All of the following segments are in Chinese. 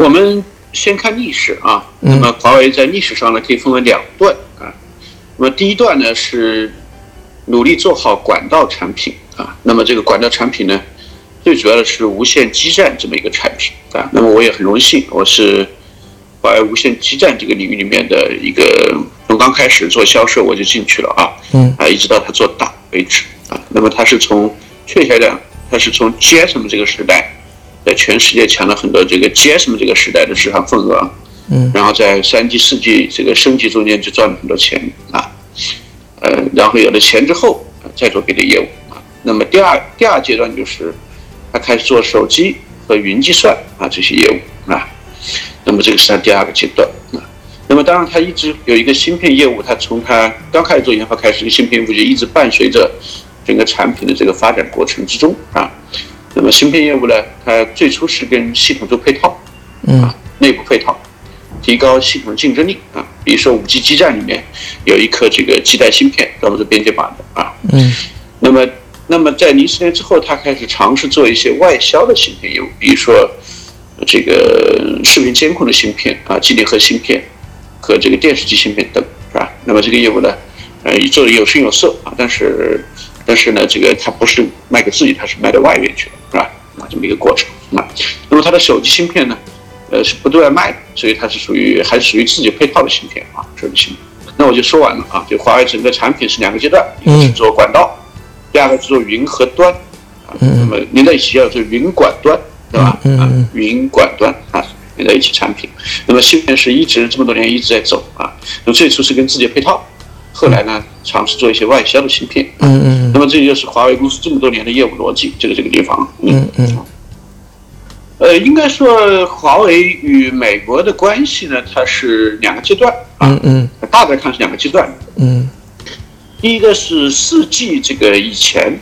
我们先看历史啊，那么华为在历史上呢可以分为两段啊。那么第一段呢是努力做好管道产品啊，那么这个管道产品呢，最主要的是无线基站这么一个产品啊。那么我也很荣幸，我是华为无线基站这个领域里面的一个，从刚开始做销售我就进去了啊，嗯啊，一直到它做大为止啊。那么它是从确切讲，它是从 GSM 这个时代。在全世界抢了很多这个 GSM 这个时代的市场份额，嗯，然后在三 G、四 G 这个升级中间就赚了很多钱啊，呃，然后有了钱之后再做别的业务啊。那么第二第二阶段就是他开始做手机和云计算啊这些业务啊，那么这个是他第二个阶段啊。那么当然他一直有一个芯片业务，他从他刚开始做研发开始，这个芯片业务就一直伴随着整个产品的这个发展过程之中啊。那么芯片业务呢？它最初是跟系统做配套，嗯，内部配套，提高系统竞争力啊。比如说五 G 基站里面有一颗这个基带芯片，专门做边界码的啊。嗯。那么，那么在零四年之后，他开始尝试做一些外销的芯片业务，比如说这个视频监控的芯片啊，机顶盒芯片和这个电视机芯片等，是吧？那么这个业务呢，呃，做的有声有色啊，但是。但是呢，这个它不是卖给自己，它是卖到外面去了，是吧？啊，这么一个过程啊。那么它的手机芯片呢，呃，是不对外卖的，所以它是属于还是属于自己配套的芯片啊，手机芯片。那我就说完了啊，就华为整个产品是两个阶段，一个是做管道，第二个是做云和端啊。那么连在一起叫做云管端，对吧？啊，云管端啊，连在一起产品。那么芯片是一直这么多年一直在走啊。那么最初是跟自己配套。后来呢，尝试做一些外销的芯片。嗯嗯。那么这就是华为公司这么多年的业务逻辑，就在这个地方。嗯嗯。呃，应该说华为与美国的关系呢，它是两个阶段。嗯嗯。大概看是两个阶段。嗯。第一个是四 G 这个以前，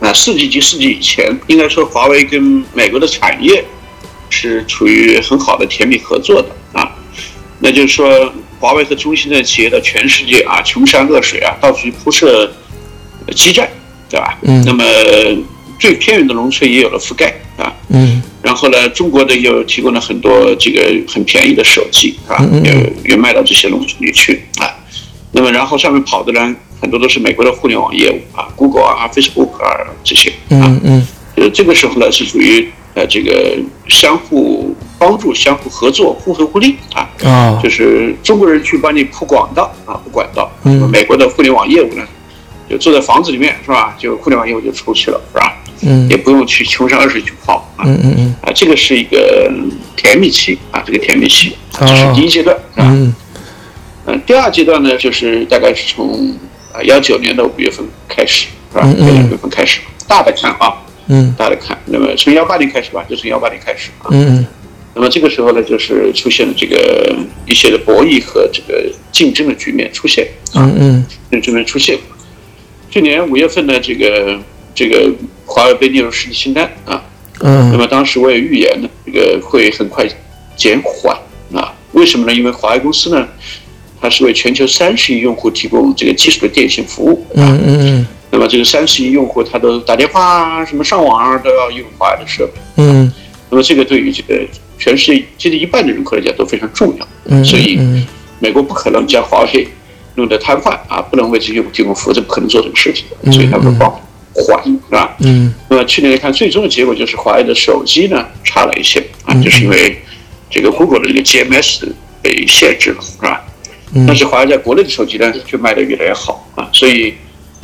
啊，四 G 及四 G 以前，应该说华为跟美国的产业是处于很好的甜蜜合作的啊。那就是说。华为和中兴的企业到全世界啊，穷山恶水啊，到处去铺设基站，对吧？嗯。那么最偏远的农村也有了覆盖啊。嗯。然后呢，中国的又提供了很多这个很便宜的手机啊，也也卖到这些农村里去啊。那么然后上面跑的呢，很多都是美国的互联网业务啊，Google 啊、Facebook 啊这些啊。嗯嗯。呃，这个时候呢是属于呃这个相互。帮助、相互合作、互惠互利啊，啊，就是中国人去帮你铺广道啊，铺管道。嗯，美国的互联网业务呢，就坐在房子里面是吧？就互联网业务就出去了是吧？嗯，也不用去穷山恶水去跑啊。嗯嗯嗯，啊，这个是一个甜蜜期啊，这个甜蜜期，这是第一阶段是吧？嗯，嗯，第二阶段呢，就是大概是从啊幺九年的五月份开始是吧？嗯五月份开始，大的看啊，嗯，大的看，那么从幺八年开始吧，就从幺八年开始啊。嗯嗯。那么这个时候呢，就是出现了这个一些的博弈和这个竞争的局面出现啊，嗯，这局面出现。去年五月份呢，这个这个华为被列入实体清单啊，嗯，那么当时我也预言呢，这个会很快减缓啊。为什么呢？因为华为公司呢，它是为全球三十亿用户提供这个基础的电信服务，嗯嗯嗯，那么这个三十亿用户，他都打电话啊，什么上网啊，都要用华为的设备，嗯，那么这个对于这个。全世界接近一半的人口来讲都非常重要，嗯，所以美国不可能将华为弄得瘫痪啊，不能为这些提供服务，这不可能做这个事情，所以他们放缓，是吧？嗯，那么去年来看，最终的结果就是华为的手机呢差了一些啊，就是因为这个 Google 的这个 GMS 被限制了，是吧？但是华为在国内的手机呢却卖得越来越好啊，所以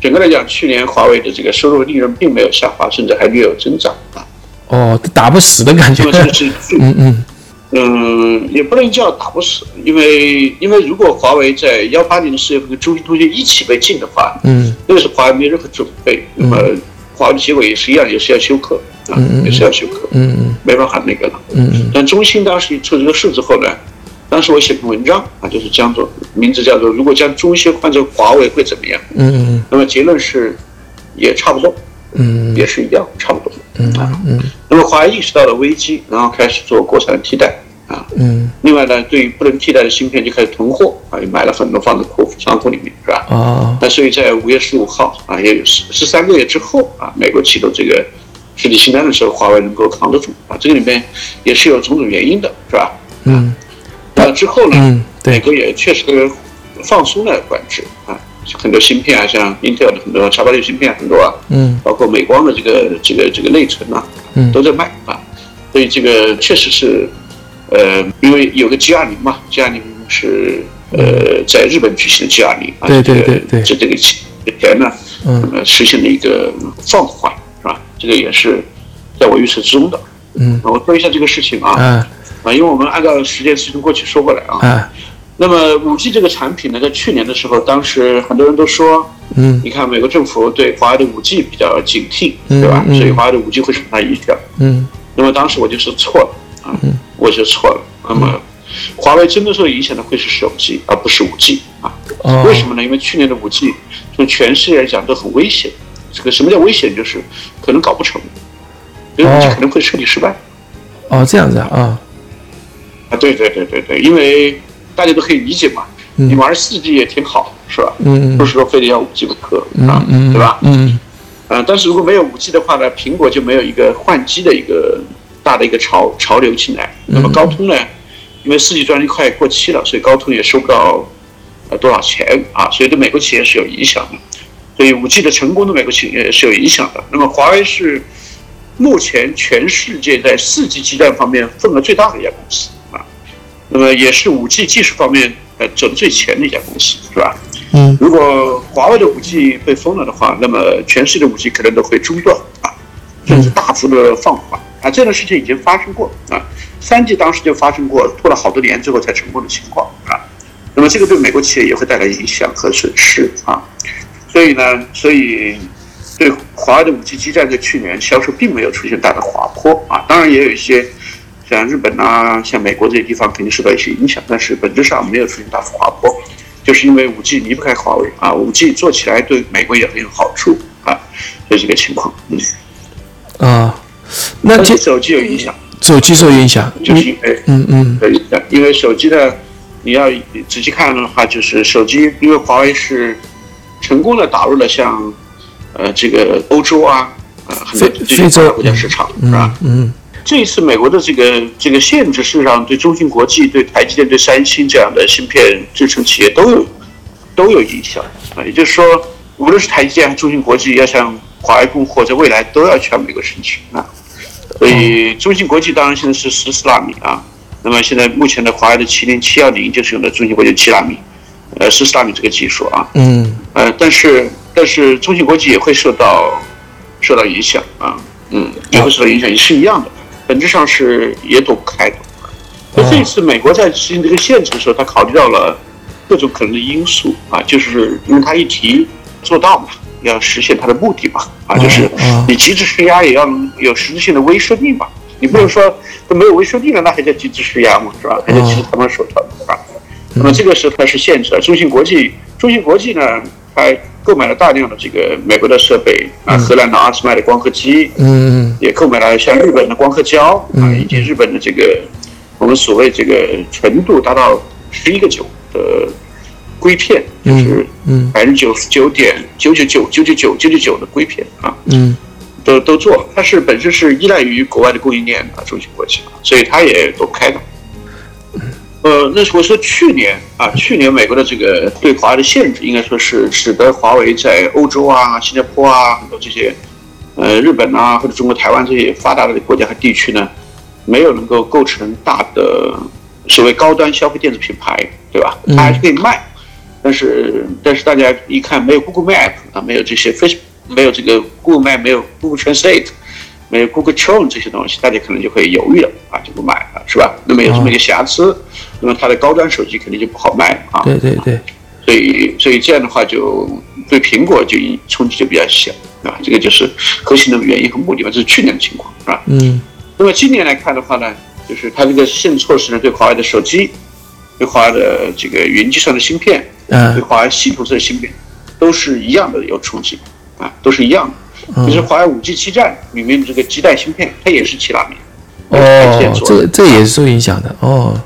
整个来讲，去年华为的这个收入利润并没有下滑，甚至还略有增长啊。哦，打不死的感觉。嗯嗯嗯，也不能叫打不死，因为因为如果华为在幺八年的四月份跟中兴通讯一起被禁的话，嗯，那个时候华为没有任何准备，那么华为的结果也是一样，也是要休克啊，也是要休克，嗯嗯，没办法那个了。嗯嗯。但中兴当时一出这个事之后呢，当时我写篇文章啊，就是叫做名字叫做“如果将中兴换成华为会怎么样”。嗯嗯。那么结论是，也差不多。嗯，也是一样，差不多。嗯。啊，嗯。那么华为意识到了危机，然后开始做国产替代啊。嗯。另外呢，对于不能替代的芯片就开始囤货啊，也买了很多放在库仓库里面，是吧？啊。那所以在五月十五号啊，也有十十三个月之后啊，美国启动这个实体清单的时候，华为能够扛得住啊。这个里面也是有种种原因的，是吧？嗯。那之后呢？嗯，美国也确实放松了管制啊，很多芯片啊，像 Intel 的很多叉八六芯片很多啊，嗯，包括美光的这个这个这个内存啊，嗯，都在卖啊。所以这个确实是，呃，因为有个 G 二零嘛，G 二零是呃在日本举行的 G 二零啊，对对对对，这这个前呢，嗯，实现了一个放缓，是吧？这个也是在我预测之中的。嗯，我说一下这个事情啊。啊。啊，因为我们按照时间时间过去说过来啊。啊。那么五 G 这个产品呢，在去年的时候，当时很多人都说，嗯，你看美国政府对华为的五 G 比较警惕，对吧？所以华为的五 G 会受它影响。嗯。那么当时我就说错了啊，我就错了。那么华为真的受影响的会是手机，而不是五 G 啊。为什么呢？因为去年的五 G 从全世界来讲都很危险。这个什么叫危险？就是可能搞不成，因为五 G 可能会彻底失败。哦，这样子啊。啊，对对对对对，因为大家都可以理解嘛，你玩四 G 也挺好，是吧？嗯不是说非得要五 G 不可啊，对吧？嗯嗯。但是如果没有五 G 的话呢，苹果就没有一个换机的一个大的一个潮潮流进来。那么高通呢，因为四 G 专利快过期了，所以高通也收不到呃多少钱啊，所以对美国企业是有影响的。所以五 G 的成功对美国企业是有影响的。那么华为是目前全世界在四 G 基站方面份额最大的一家公司。那么也是五 G 技术方面呃走的最前的一家公司，是吧？嗯。如果华为的五 G 被封了的话，那么全世界的五 G 可能都会中断啊，甚至大幅的放缓啊。这样的事情已经发生过啊，三 G 当时就发生过，拖了好多年之后才成功的情况啊。那么这个对美国企业也会带来影响和损失啊。所以呢，所以对华为的五 G 基站在去年销售并没有出现大的滑坡啊。当然也有一些。像日本啊，像美国这些地方肯定受到一些影响，但是本质上没有出现大幅滑坡，就是因为五 G 离不开华为啊，五 G 做起来对美国也很有好处啊，就这个情况。嗯。啊，那这手机有影响？手机受影响，就是因为嗯嗯，因为手机呢，你要仔细看的话，就是手机，因为华为是成功的打入了像呃这个欧洲啊，呃很多这些国家市场，是吧？嗯。这一次美国的这个这个限制，事实上对中芯国际、对台积电、对三星这样的芯片制成企业都有都有影响啊。也就是说，无论是台积电还是中芯国际，要向华为供货，在未来都要向美国申请啊。所以中芯国际当然现在是十四纳米啊。那么现在目前的华为的麒麟七幺零就是用的中芯国际七纳米，呃，十四纳米这个技术啊。嗯。呃，但是但是中芯国际也会受到受到影响啊。嗯，也会受到影响，也是一样的。本质上是也躲不开的，所以这次美国在实行这个限制的时候，他考虑到了各种可能的因素啊，就是因为他一提做到嘛，要实现他的目的嘛，啊，就是你极致施压也要有实质性的威慑力嘛，你不能说都没有威慑力了，那还叫极致施压嘛，是吧？还叫其实他们手段，是吧？那么这个时候它是限制了，中芯国际，中芯国际呢，它。购买了大量的这个美国的设备啊，荷兰的阿斯麦的光刻机，嗯，也购买了像日本的光刻胶啊，以及日本的这个我们所谓这个纯度达到十一个九的硅片，就是百分之九十九点九九九九九九九九九的硅片啊，嗯，都都做，它是本身是依赖于国外的供应链啊，中芯国际，所以它也躲不开的。呃，那是我说去年啊，去年美国的这个对华为的限制，应该说是使得华为在欧洲啊、新加坡啊很多这些，呃，日本啊或者中国台湾这些发达的国家和地区呢，没有能够构成大的所谓高端消费电子品牌，对吧？它还是可以卖，但是但是大家一看没有 Google Map 啊，没有这些 Facebook，没有这个 Google Map，没有 Google Translate。没有 Google Chrome 这些东西，大家可能就会犹豫了啊，就不买了，是吧？那么有这么一个瑕疵，那么它的高端手机肯定就不好卖啊。对对对。所以所以这样的话，就对苹果就冲击就比较小啊。这个就是核心的原因和目的嘛，这是去年的情况，是吧？嗯。那么今年来看的话呢，就是它这个限制措施呢，对华为的手机、对华为的这个云计算的芯片、嗯，对华为系统的芯片，都是一样的有冲击啊，都是一样的。就是华为五 G 基站里面的这个基带芯片，它也是七纳米。哦，这这也是受影响的哦。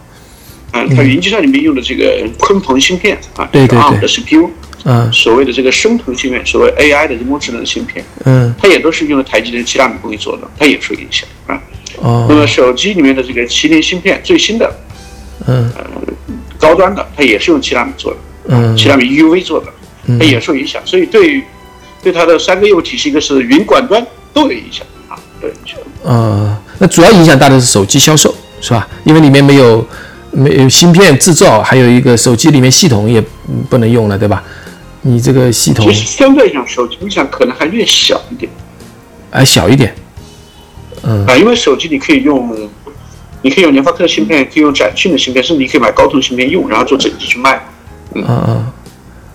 嗯，它云计算里面用的这个鲲鹏芯片啊，对对对。的 CPU 嗯。所谓的这个生图芯片，所谓 AI 的人工智能芯片，嗯。它也都是用的台积电七纳米工艺做的，它也受影响啊。哦。那哦么手机里面的这个麒麟芯片最新的嗯。高端的，它也是用七纳米做的，嗯。七纳米 UV 做的，它也受影响。所以对对它的三个业务体系，一个是云管端都有影响啊，都有影响。呃，那主要影响大的是手机销售是吧？因为里面没有没有芯片制造，还有一个手机里面系统也嗯不能用了，对吧？你这个系统其实相对讲，手机影响可能还略小一点还小一点，嗯啊，因为手机你可以用，你可以用联发科的芯片，可以用展讯的芯片，甚至你可以买高通芯片用，然后做整机去卖。嗯嗯，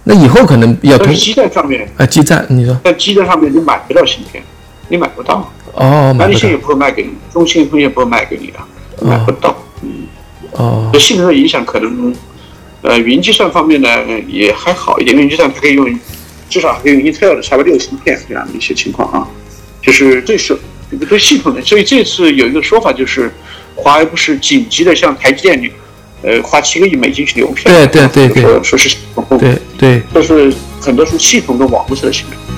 那以后可能要通但是基站上面，啊基站，你说。在基站上面你买不到芯片，你买不到，哦买不到。南立信也不会卖给你，中兴通也不会卖给你啊，买不到。嗯哦。对性能的影响可能，呃，云计算方面呢也还好一点，云计算它可以用，至少可以用 Intel 的 x 八六芯片这样的一些情况啊，就是对手这个对系统的，所以这次有一个说法就是，华为不是紧急的向台积电呃花七个亿美金去流票，对对对对。说说是系统，对对。说是很多是系统跟网络式的芯片。